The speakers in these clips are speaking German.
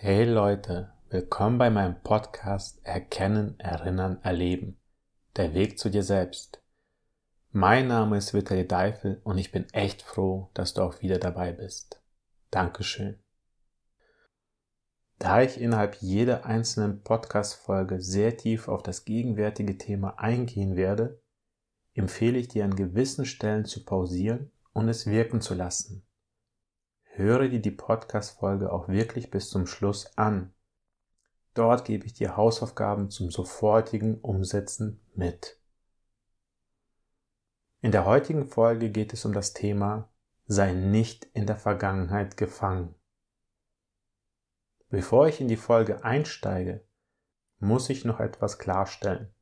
Hey Leute, willkommen bei meinem Podcast Erkennen, Erinnern, Erleben. Der Weg zu dir selbst. Mein Name ist Vitali Deifel und ich bin echt froh, dass du auch wieder dabei bist. Dankeschön. Da ich innerhalb jeder einzelnen Podcast-Folge sehr tief auf das gegenwärtige Thema eingehen werde, empfehle ich dir an gewissen Stellen zu pausieren und es wirken zu lassen. Höre dir die Podcast-Folge auch wirklich bis zum Schluss an. Dort gebe ich dir Hausaufgaben zum sofortigen Umsetzen mit. In der heutigen Folge geht es um das Thema Sei nicht in der Vergangenheit gefangen. Bevor ich in die Folge einsteige, muss ich noch etwas klarstellen.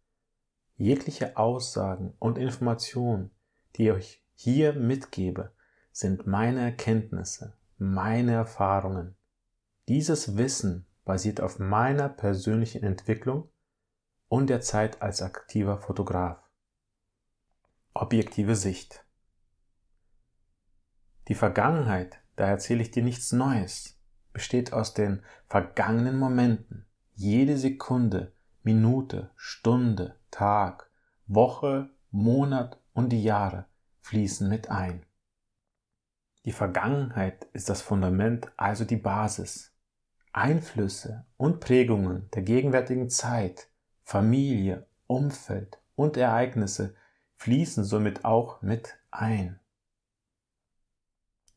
Jegliche Aussagen und Informationen, die ich hier mitgebe, sind meine Erkenntnisse, meine Erfahrungen. Dieses Wissen basiert auf meiner persönlichen Entwicklung und der Zeit als aktiver Fotograf. Objektive Sicht. Die Vergangenheit, da erzähle ich dir nichts Neues, besteht aus den vergangenen Momenten. Jede Sekunde, Minute, Stunde, Tag, Woche, Monat und die Jahre fließen mit ein. Die Vergangenheit ist das Fundament, also die Basis. Einflüsse und Prägungen der gegenwärtigen Zeit, Familie, Umfeld und Ereignisse fließen somit auch mit ein.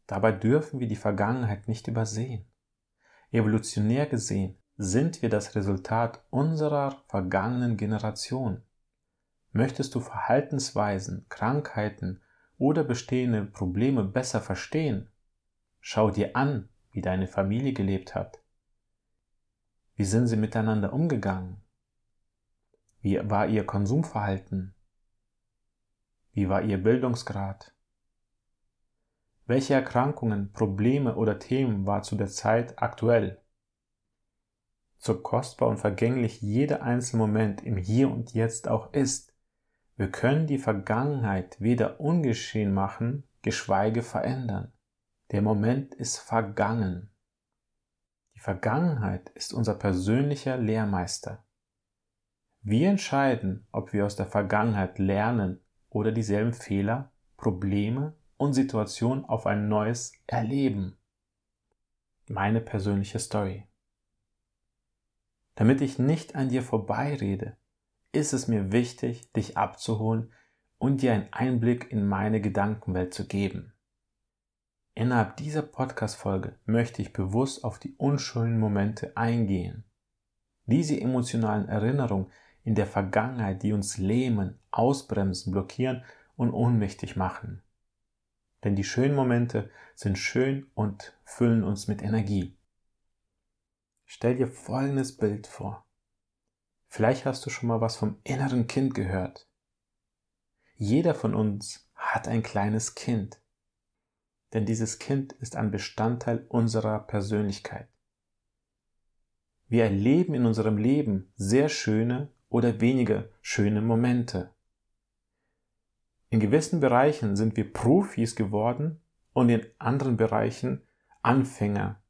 Dabei dürfen wir die Vergangenheit nicht übersehen. Evolutionär gesehen sind wir das Resultat unserer vergangenen Generation. Möchtest du Verhaltensweisen, Krankheiten oder bestehende Probleme besser verstehen, schau dir an, wie deine Familie gelebt hat. Wie sind sie miteinander umgegangen? Wie war ihr Konsumverhalten? Wie war ihr Bildungsgrad? Welche Erkrankungen, Probleme oder Themen war zu der Zeit aktuell? So kostbar und vergänglich jeder einzelne Moment im Hier und Jetzt auch ist, wir können die Vergangenheit weder ungeschehen machen, geschweige verändern. Der Moment ist vergangen. Die Vergangenheit ist unser persönlicher Lehrmeister. Wir entscheiden, ob wir aus der Vergangenheit lernen oder dieselben Fehler, Probleme und Situationen auf ein neues erleben. Meine persönliche Story. Damit ich nicht an dir vorbeirede, ist es mir wichtig, dich abzuholen und dir einen Einblick in meine Gedankenwelt zu geben. Innerhalb dieser Podcast-Folge möchte ich bewusst auf die unschönen Momente eingehen. Diese emotionalen Erinnerungen in der Vergangenheit, die uns lähmen, ausbremsen, blockieren und ohnmächtig machen. Denn die schönen Momente sind schön und füllen uns mit Energie. Stell dir folgendes Bild vor. Vielleicht hast du schon mal was vom inneren Kind gehört. Jeder von uns hat ein kleines Kind, denn dieses Kind ist ein Bestandteil unserer Persönlichkeit. Wir erleben in unserem Leben sehr schöne oder weniger schöne Momente. In gewissen Bereichen sind wir Profis geworden und in anderen Bereichen Anfänger,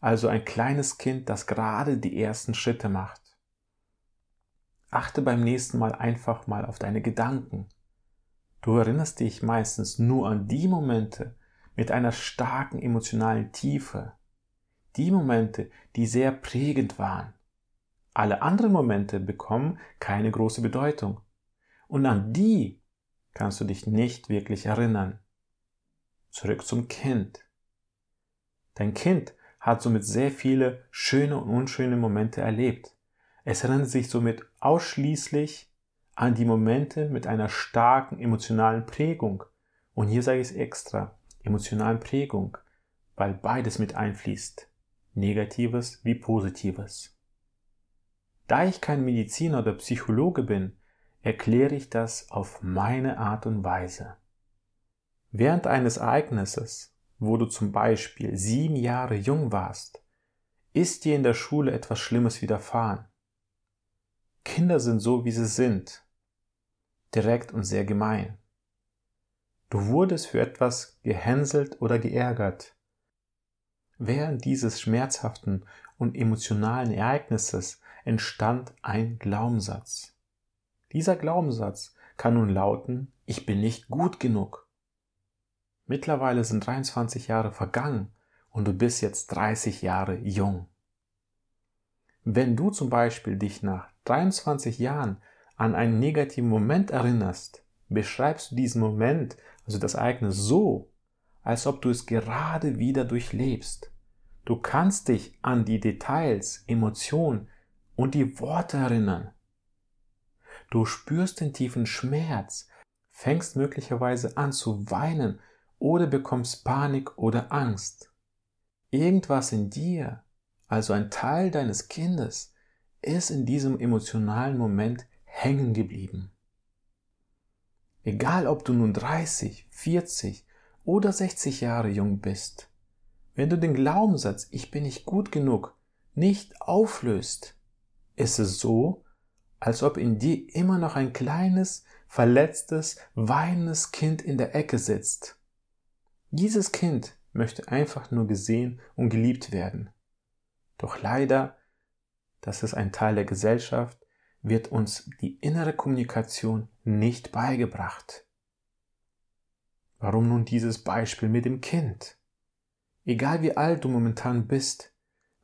also ein kleines Kind, das gerade die ersten Schritte macht. Achte beim nächsten Mal einfach mal auf deine Gedanken. Du erinnerst dich meistens nur an die Momente mit einer starken emotionalen Tiefe, die Momente, die sehr prägend waren. Alle anderen Momente bekommen keine große Bedeutung. Und an die kannst du dich nicht wirklich erinnern. Zurück zum Kind. Dein Kind hat somit sehr viele schöne und unschöne Momente erlebt. Es erinnert sich somit ausschließlich an die Momente mit einer starken emotionalen Prägung. Und hier sage ich es extra, emotionalen Prägung, weil beides mit einfließt, negatives wie positives. Da ich kein Mediziner oder Psychologe bin, erkläre ich das auf meine Art und Weise. Während eines Ereignisses, wo du zum Beispiel sieben Jahre jung warst, ist dir in der Schule etwas Schlimmes widerfahren. Kinder sind so, wie sie sind, direkt und sehr gemein. Du wurdest für etwas gehänselt oder geärgert. Während dieses schmerzhaften und emotionalen Ereignisses entstand ein Glaubenssatz. Dieser Glaubenssatz kann nun lauten, ich bin nicht gut genug. Mittlerweile sind 23 Jahre vergangen und du bist jetzt 30 Jahre jung. Wenn du zum Beispiel dich nach 23 Jahren an einen negativen Moment erinnerst, beschreibst du diesen Moment, also das Ereignis so, als ob du es gerade wieder durchlebst. Du kannst dich an die Details, Emotionen und die Worte erinnern. Du spürst den tiefen Schmerz, fängst möglicherweise an zu weinen oder bekommst Panik oder Angst. Irgendwas in dir, also ein Teil deines Kindes, ist in diesem emotionalen Moment hängen geblieben. Egal ob du nun 30, 40 oder 60 Jahre jung bist, wenn du den Glaubenssatz Ich bin nicht gut genug nicht auflöst, ist es so, als ob in dir immer noch ein kleines, verletztes, weinendes Kind in der Ecke sitzt. Dieses Kind möchte einfach nur gesehen und geliebt werden. Doch leider, das ist ein Teil der Gesellschaft, wird uns die innere Kommunikation nicht beigebracht. Warum nun dieses Beispiel mit dem Kind? Egal wie alt du momentan bist,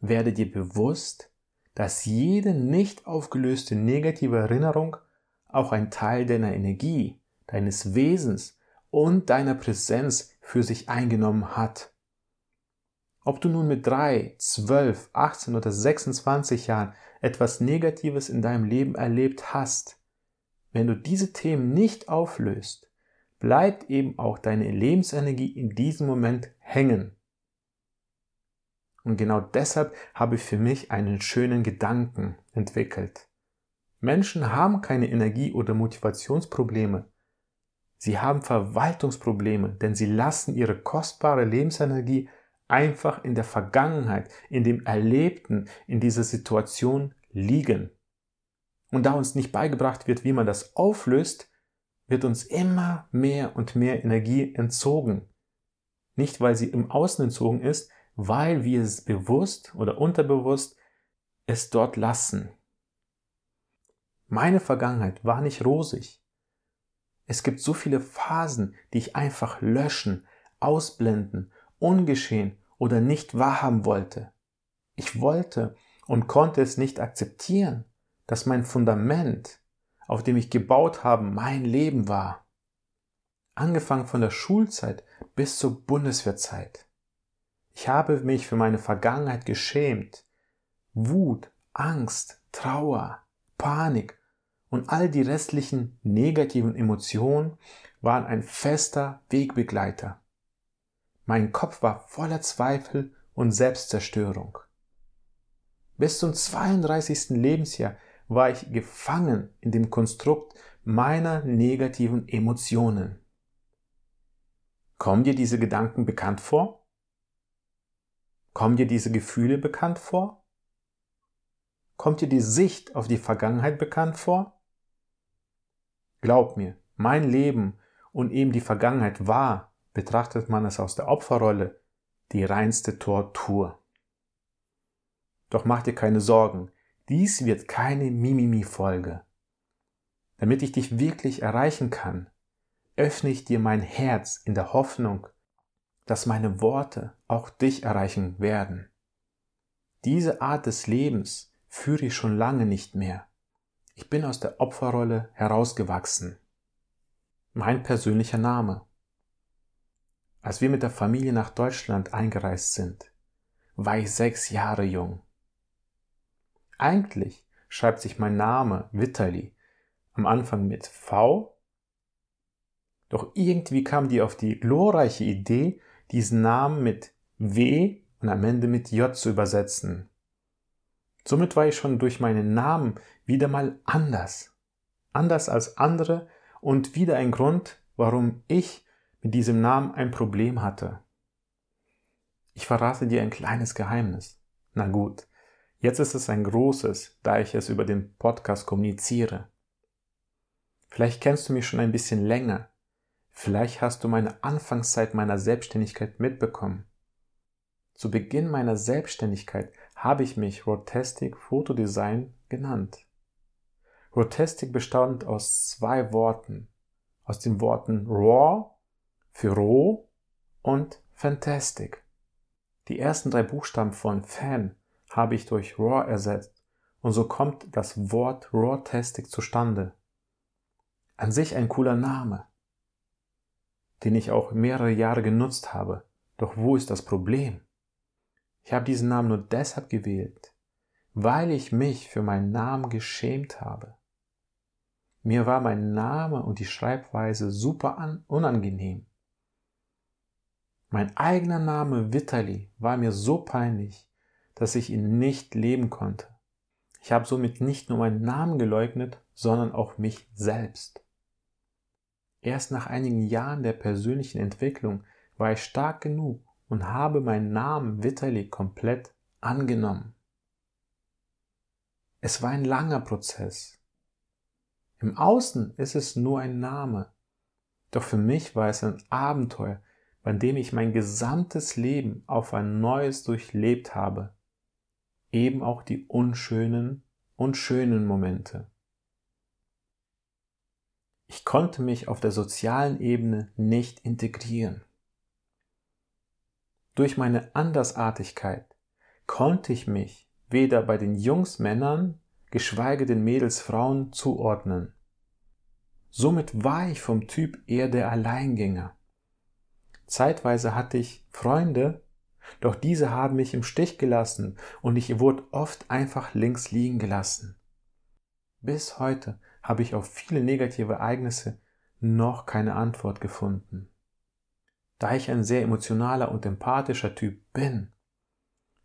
werde dir bewusst, dass jede nicht aufgelöste negative Erinnerung auch ein Teil deiner Energie, deines Wesens und deiner Präsenz für sich eingenommen hat. Ob du nun mit drei, zwölf, 18 oder 26 Jahren etwas Negatives in deinem Leben erlebt hast, wenn du diese Themen nicht auflöst, bleibt eben auch deine Lebensenergie in diesem Moment hängen. Und genau deshalb habe ich für mich einen schönen Gedanken entwickelt. Menschen haben keine Energie- oder Motivationsprobleme. Sie haben Verwaltungsprobleme, denn sie lassen ihre kostbare Lebensenergie einfach in der Vergangenheit, in dem Erlebten, in dieser Situation liegen. Und da uns nicht beigebracht wird, wie man das auflöst, wird uns immer mehr und mehr Energie entzogen. Nicht, weil sie im Außen entzogen ist, weil wir es bewusst oder unterbewusst es dort lassen. Meine Vergangenheit war nicht rosig. Es gibt so viele Phasen, die ich einfach löschen, ausblenden, ungeschehen oder nicht wahrhaben wollte. Ich wollte und konnte es nicht akzeptieren, dass mein Fundament, auf dem ich gebaut habe, mein Leben war. Angefangen von der Schulzeit bis zur Bundeswehrzeit. Ich habe mich für meine Vergangenheit geschämt. Wut, Angst, Trauer, Panik und all die restlichen negativen Emotionen waren ein fester Wegbegleiter. Mein Kopf war voller Zweifel und Selbstzerstörung. Bis zum 32. Lebensjahr war ich gefangen in dem Konstrukt meiner negativen Emotionen. Kommen dir diese Gedanken bekannt vor? Kommen dir diese Gefühle bekannt vor? Kommt dir die Sicht auf die Vergangenheit bekannt vor? Glaub mir, mein Leben und eben die Vergangenheit war, betrachtet man es aus der Opferrolle, die reinste Tortur. Doch mach dir keine Sorgen, dies wird keine Mimimi-Folge. Damit ich dich wirklich erreichen kann, öffne ich dir mein Herz in der Hoffnung, dass meine Worte auch dich erreichen werden. Diese Art des Lebens führe ich schon lange nicht mehr. Ich bin aus der Opferrolle herausgewachsen. Mein persönlicher Name. Als wir mit der Familie nach Deutschland eingereist sind, war ich sechs Jahre jung. Eigentlich schreibt sich mein Name Vitali am Anfang mit V, doch irgendwie kam die auf die glorreiche Idee, diesen Namen mit W und am Ende mit J zu übersetzen. Somit war ich schon durch meinen Namen wieder mal anders. Anders als andere und wieder ein Grund, warum ich mit diesem Namen ein Problem hatte. Ich verrate dir ein kleines Geheimnis. Na gut, jetzt ist es ein großes, da ich es über den Podcast kommuniziere. Vielleicht kennst du mich schon ein bisschen länger Vielleicht hast du meine Anfangszeit meiner Selbstständigkeit mitbekommen. Zu Beginn meiner Selbstständigkeit habe ich mich Rotastic Fotodesign genannt. Rotastic bestand aus zwei Worten, aus den Worten raw für roh und fantastic. Die ersten drei Buchstaben von fan habe ich durch raw ersetzt und so kommt das Wort Rawtastic zustande. An sich ein cooler Name, den ich auch mehrere Jahre genutzt habe. Doch wo ist das Problem? Ich habe diesen Namen nur deshalb gewählt, weil ich mich für meinen Namen geschämt habe. Mir war mein Name und die Schreibweise super unangenehm. Mein eigener Name Vitali war mir so peinlich, dass ich ihn nicht leben konnte. Ich habe somit nicht nur meinen Namen geleugnet, sondern auch mich selbst. Erst nach einigen Jahren der persönlichen Entwicklung war ich stark genug, und habe meinen Namen Vitali komplett angenommen. Es war ein langer Prozess. Im Außen ist es nur ein Name, doch für mich war es ein Abenteuer, bei dem ich mein gesamtes Leben auf ein neues durchlebt habe, eben auch die unschönen und schönen Momente. Ich konnte mich auf der sozialen Ebene nicht integrieren. Durch meine Andersartigkeit konnte ich mich weder bei den Jungs Männern, geschweige den Mädels Frauen zuordnen. Somit war ich vom Typ eher der Alleingänger. Zeitweise hatte ich Freunde, doch diese haben mich im Stich gelassen und ich wurde oft einfach links liegen gelassen. Bis heute habe ich auf viele negative Ereignisse noch keine Antwort gefunden. Da ich ein sehr emotionaler und empathischer Typ bin,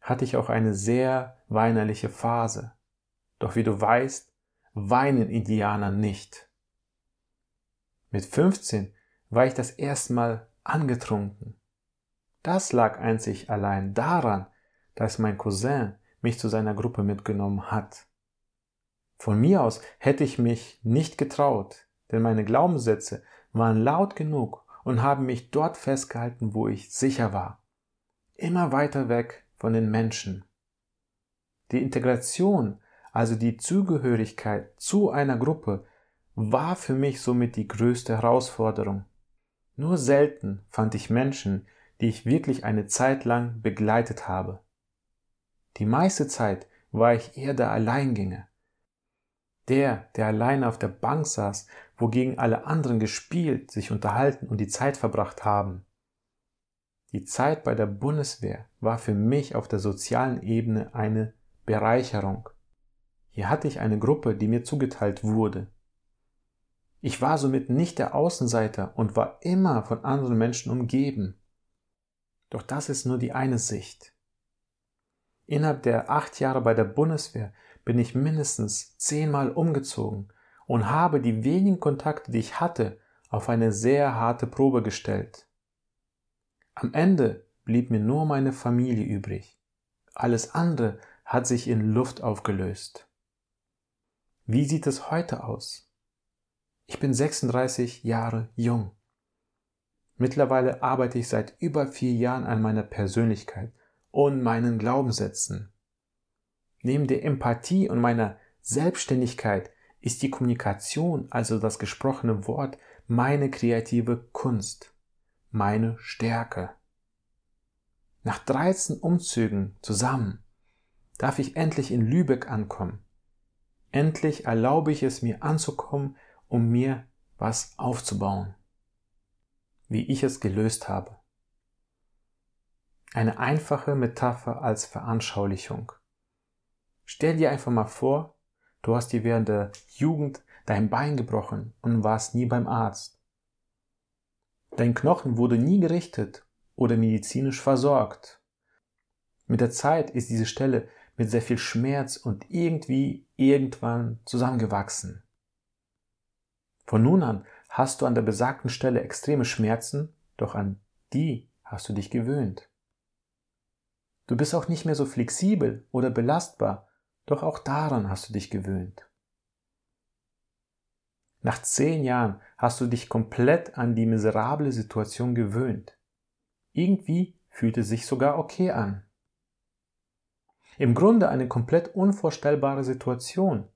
hatte ich auch eine sehr weinerliche Phase. Doch wie du weißt, weinen Indianer nicht. Mit 15 war ich das erste Mal angetrunken. Das lag einzig allein daran, dass mein Cousin mich zu seiner Gruppe mitgenommen hat. Von mir aus hätte ich mich nicht getraut, denn meine Glaubenssätze waren laut genug und haben mich dort festgehalten, wo ich sicher war. Immer weiter weg von den Menschen. Die Integration, also die Zugehörigkeit zu einer Gruppe, war für mich somit die größte Herausforderung. Nur selten fand ich Menschen, die ich wirklich eine Zeit lang begleitet habe. Die meiste Zeit war ich eher der Alleingänger, der, der alleine auf der Bank saß, wogegen alle anderen gespielt, sich unterhalten und die Zeit verbracht haben. Die Zeit bei der Bundeswehr war für mich auf der sozialen Ebene eine Bereicherung. Hier hatte ich eine Gruppe, die mir zugeteilt wurde. Ich war somit nicht der Außenseiter und war immer von anderen Menschen umgeben. Doch das ist nur die eine Sicht. Innerhalb der acht Jahre bei der Bundeswehr bin ich mindestens zehnmal umgezogen und habe die wenigen Kontakte, die ich hatte, auf eine sehr harte Probe gestellt. Am Ende blieb mir nur meine Familie übrig. Alles andere hat sich in Luft aufgelöst. Wie sieht es heute aus? Ich bin 36 Jahre jung. Mittlerweile arbeite ich seit über vier Jahren an meiner Persönlichkeit und meinen Glaubenssätzen. Neben der Empathie und meiner Selbstständigkeit ist die Kommunikation, also das gesprochene Wort, meine kreative Kunst, meine Stärke. Nach 13 Umzügen zusammen darf ich endlich in Lübeck ankommen. Endlich erlaube ich es mir anzukommen, um mir was aufzubauen. Wie ich es gelöst habe. Eine einfache Metapher als Veranschaulichung. Stell dir einfach mal vor, du hast dir während der Jugend dein Bein gebrochen und warst nie beim Arzt. Dein Knochen wurde nie gerichtet oder medizinisch versorgt. Mit der Zeit ist diese Stelle mit sehr viel Schmerz und irgendwie irgendwann zusammengewachsen. Von nun an hast du an der besagten Stelle extreme Schmerzen, doch an die hast du dich gewöhnt. Du bist auch nicht mehr so flexibel oder belastbar, doch auch daran hast du dich gewöhnt. Nach zehn Jahren hast du dich komplett an die miserable Situation gewöhnt. Irgendwie fühlt es sich sogar okay an. Im Grunde eine komplett unvorstellbare Situation.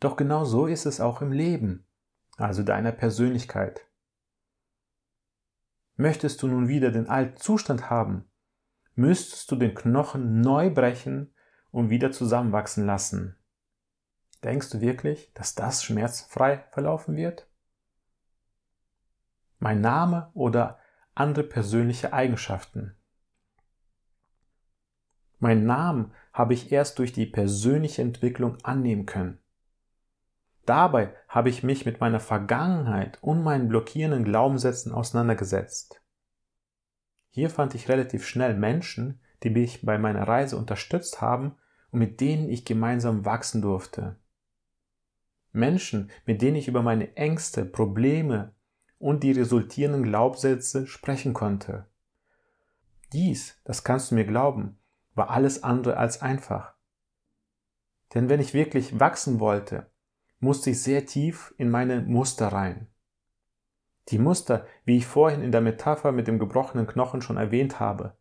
Doch genau so ist es auch im Leben, also deiner Persönlichkeit. Möchtest du nun wieder den alten Zustand haben, müsstest du den Knochen neu brechen und wieder zusammenwachsen lassen. Denkst du wirklich, dass das schmerzfrei verlaufen wird? Mein Name oder andere persönliche Eigenschaften. Mein Namen habe ich erst durch die persönliche Entwicklung annehmen können. Dabei habe ich mich mit meiner Vergangenheit und meinen blockierenden Glaubenssätzen auseinandergesetzt. Hier fand ich relativ schnell Menschen, die mich bei meiner Reise unterstützt haben und mit denen ich gemeinsam wachsen durfte. Menschen, mit denen ich über meine Ängste, Probleme und die resultierenden Glaubenssätze sprechen konnte. Dies, das kannst du mir glauben, war alles andere als einfach. Denn wenn ich wirklich wachsen wollte, musste ich sehr tief in meine Muster rein. Die Muster, wie ich vorhin in der Metapher mit dem gebrochenen Knochen schon erwähnt habe,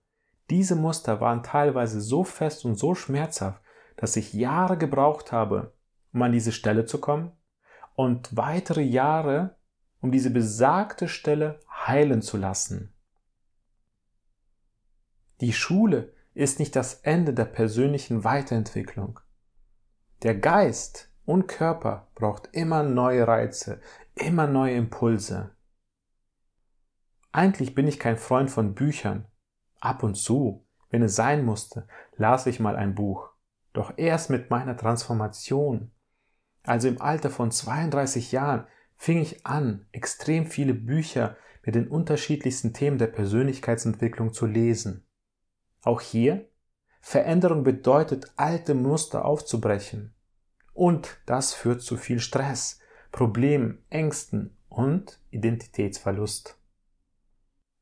diese Muster waren teilweise so fest und so schmerzhaft, dass ich Jahre gebraucht habe, um an diese Stelle zu kommen und weitere Jahre, um diese besagte Stelle heilen zu lassen. Die Schule ist nicht das Ende der persönlichen Weiterentwicklung. Der Geist und Körper braucht immer neue Reize, immer neue Impulse. Eigentlich bin ich kein Freund von Büchern. Ab und zu, wenn es sein musste, las ich mal ein Buch. Doch erst mit meiner Transformation, also im Alter von 32 Jahren, fing ich an, extrem viele Bücher mit den unterschiedlichsten Themen der Persönlichkeitsentwicklung zu lesen. Auch hier, Veränderung bedeutet, alte Muster aufzubrechen. Und das führt zu viel Stress, Problemen, Ängsten und Identitätsverlust.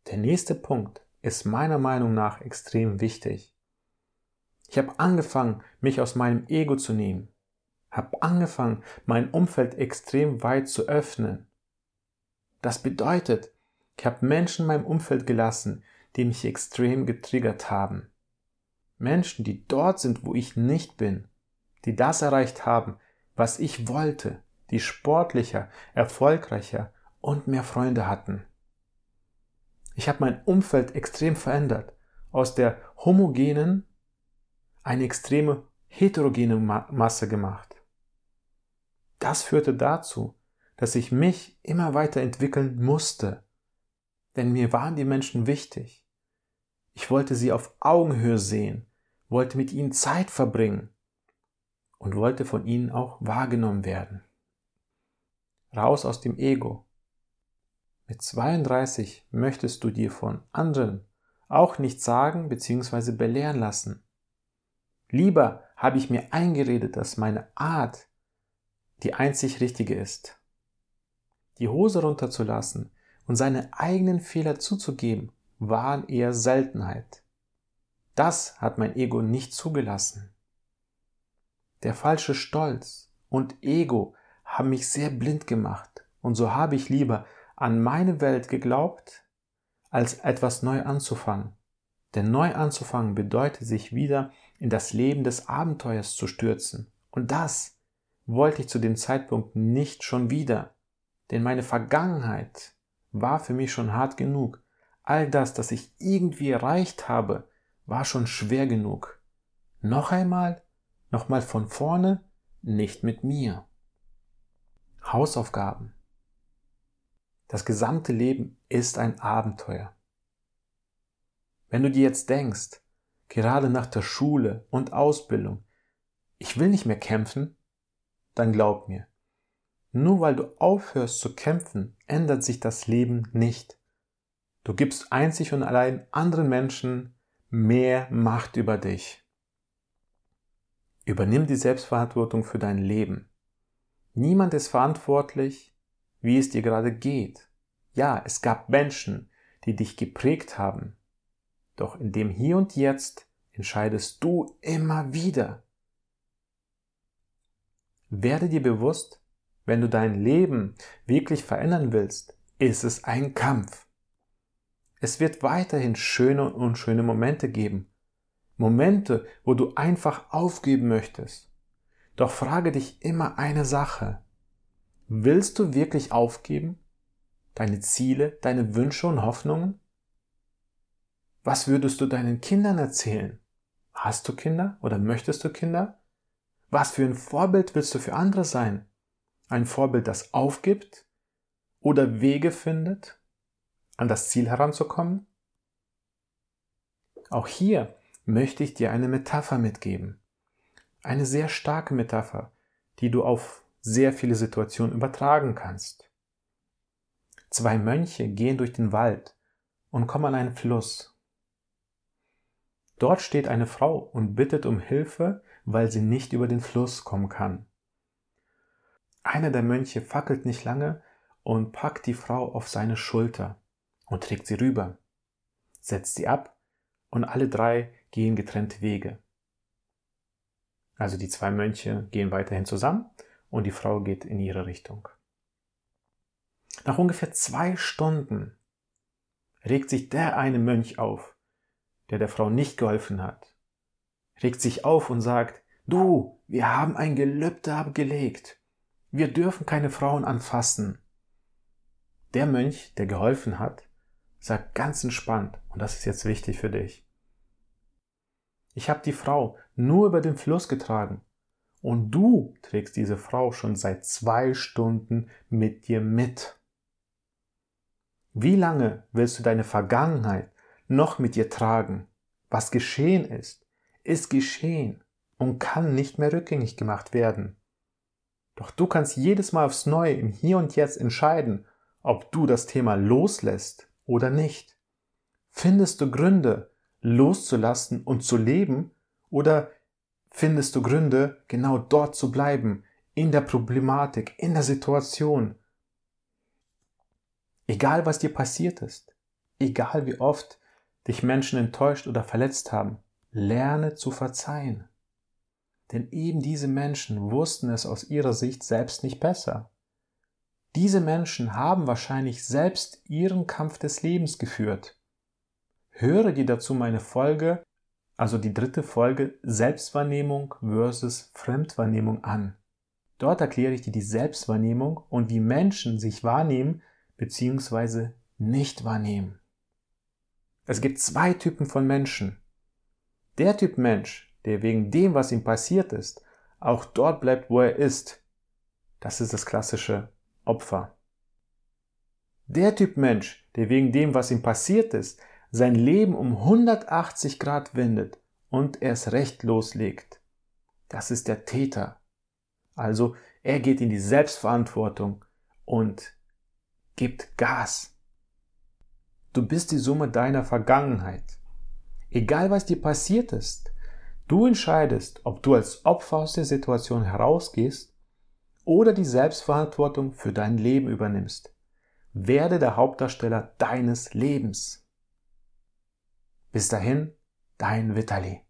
Der nächste Punkt ist meiner Meinung nach extrem wichtig. Ich habe angefangen, mich aus meinem Ego zu nehmen, habe angefangen, mein Umfeld extrem weit zu öffnen. Das bedeutet, ich habe Menschen in meinem Umfeld gelassen, die mich extrem getriggert haben. Menschen, die dort sind, wo ich nicht bin, die das erreicht haben, was ich wollte, die sportlicher, erfolgreicher und mehr Freunde hatten. Ich habe mein Umfeld extrem verändert, aus der homogenen eine extreme heterogene Masse gemacht. Das führte dazu, dass ich mich immer weiter entwickeln musste, denn mir waren die Menschen wichtig. Ich wollte sie auf Augenhöhe sehen, wollte mit ihnen Zeit verbringen und wollte von ihnen auch wahrgenommen werden. Raus aus dem Ego. Mit 32 möchtest du dir von anderen auch nichts sagen bzw. belehren lassen. Lieber habe ich mir eingeredet, dass meine Art die einzig richtige ist. Die Hose runterzulassen und seine eigenen Fehler zuzugeben, waren eher Seltenheit. Das hat mein Ego nicht zugelassen. Der falsche Stolz und Ego haben mich sehr blind gemacht und so habe ich lieber an meine Welt geglaubt, als etwas neu anzufangen. Denn neu anzufangen bedeutet sich wieder in das Leben des Abenteuers zu stürzen. Und das wollte ich zu dem Zeitpunkt nicht schon wieder. Denn meine Vergangenheit war für mich schon hart genug. All das, das ich irgendwie erreicht habe, war schon schwer genug. Noch einmal? Nochmal von vorne? Nicht mit mir. Hausaufgaben. Das gesamte Leben ist ein Abenteuer. Wenn du dir jetzt denkst, gerade nach der Schule und Ausbildung, ich will nicht mehr kämpfen, dann glaub mir, nur weil du aufhörst zu kämpfen, ändert sich das Leben nicht. Du gibst einzig und allein anderen Menschen mehr Macht über dich. Übernimm die Selbstverantwortung für dein Leben. Niemand ist verantwortlich, wie es dir gerade geht. Ja, es gab Menschen, die dich geprägt haben. Doch in dem Hier und Jetzt entscheidest du immer wieder. Werde dir bewusst, wenn du dein Leben wirklich verändern willst, ist es ein Kampf. Es wird weiterhin schöne und unschöne Momente geben. Momente, wo du einfach aufgeben möchtest. Doch frage dich immer eine Sache. Willst du wirklich aufgeben? Deine Ziele, deine Wünsche und Hoffnungen? Was würdest du deinen Kindern erzählen? Hast du Kinder oder möchtest du Kinder? Was für ein Vorbild willst du für andere sein? Ein Vorbild, das aufgibt oder Wege findet, an das Ziel heranzukommen? Auch hier möchte ich dir eine Metapher mitgeben. Eine sehr starke Metapher, die du auf sehr viele Situationen übertragen kannst. Zwei Mönche gehen durch den Wald und kommen an einen Fluss. Dort steht eine Frau und bittet um Hilfe, weil sie nicht über den Fluss kommen kann. Einer der Mönche fackelt nicht lange und packt die Frau auf seine Schulter und trägt sie rüber, setzt sie ab und alle drei gehen getrennte Wege. Also die zwei Mönche gehen weiterhin zusammen und die Frau geht in ihre Richtung. Nach ungefähr zwei Stunden regt sich der eine Mönch auf, der der Frau nicht geholfen hat, regt sich auf und sagt, du, wir haben ein Gelübde abgelegt, wir dürfen keine Frauen anfassen. Der Mönch, der geholfen hat, sagt ganz entspannt, und das ist jetzt wichtig für dich, ich habe die Frau nur über den Fluss getragen. Und du trägst diese Frau schon seit zwei Stunden mit dir mit. Wie lange willst du deine Vergangenheit noch mit dir tragen? Was geschehen ist, ist geschehen und kann nicht mehr rückgängig gemacht werden. Doch du kannst jedes Mal aufs Neue im Hier und Jetzt entscheiden, ob du das Thema loslässt oder nicht. Findest du Gründe, loszulassen und zu leben? Oder findest du Gründe, genau dort zu bleiben, in der Problematik, in der Situation? Egal was dir passiert ist, egal wie oft dich Menschen enttäuscht oder verletzt haben, lerne zu verzeihen. Denn eben diese Menschen wussten es aus ihrer Sicht selbst nicht besser. Diese Menschen haben wahrscheinlich selbst ihren Kampf des Lebens geführt Höre dir dazu meine Folge, also die dritte Folge Selbstwahrnehmung versus Fremdwahrnehmung an. Dort erkläre ich dir die Selbstwahrnehmung und wie Menschen sich wahrnehmen bzw. nicht wahrnehmen. Es gibt zwei Typen von Menschen. Der Typ Mensch, der wegen dem, was ihm passiert ist, auch dort bleibt, wo er ist. Das ist das klassische Opfer. Der Typ Mensch, der wegen dem, was ihm passiert ist, sein Leben um 180 Grad wendet und erst recht loslegt. Das ist der Täter. Also er geht in die Selbstverantwortung und gibt Gas. Du bist die Summe deiner Vergangenheit. Egal was dir passiert ist, du entscheidest, ob du als Opfer aus der Situation herausgehst oder die Selbstverantwortung für dein Leben übernimmst. Werde der Hauptdarsteller deines Lebens. Bis dahin, dein Vitali.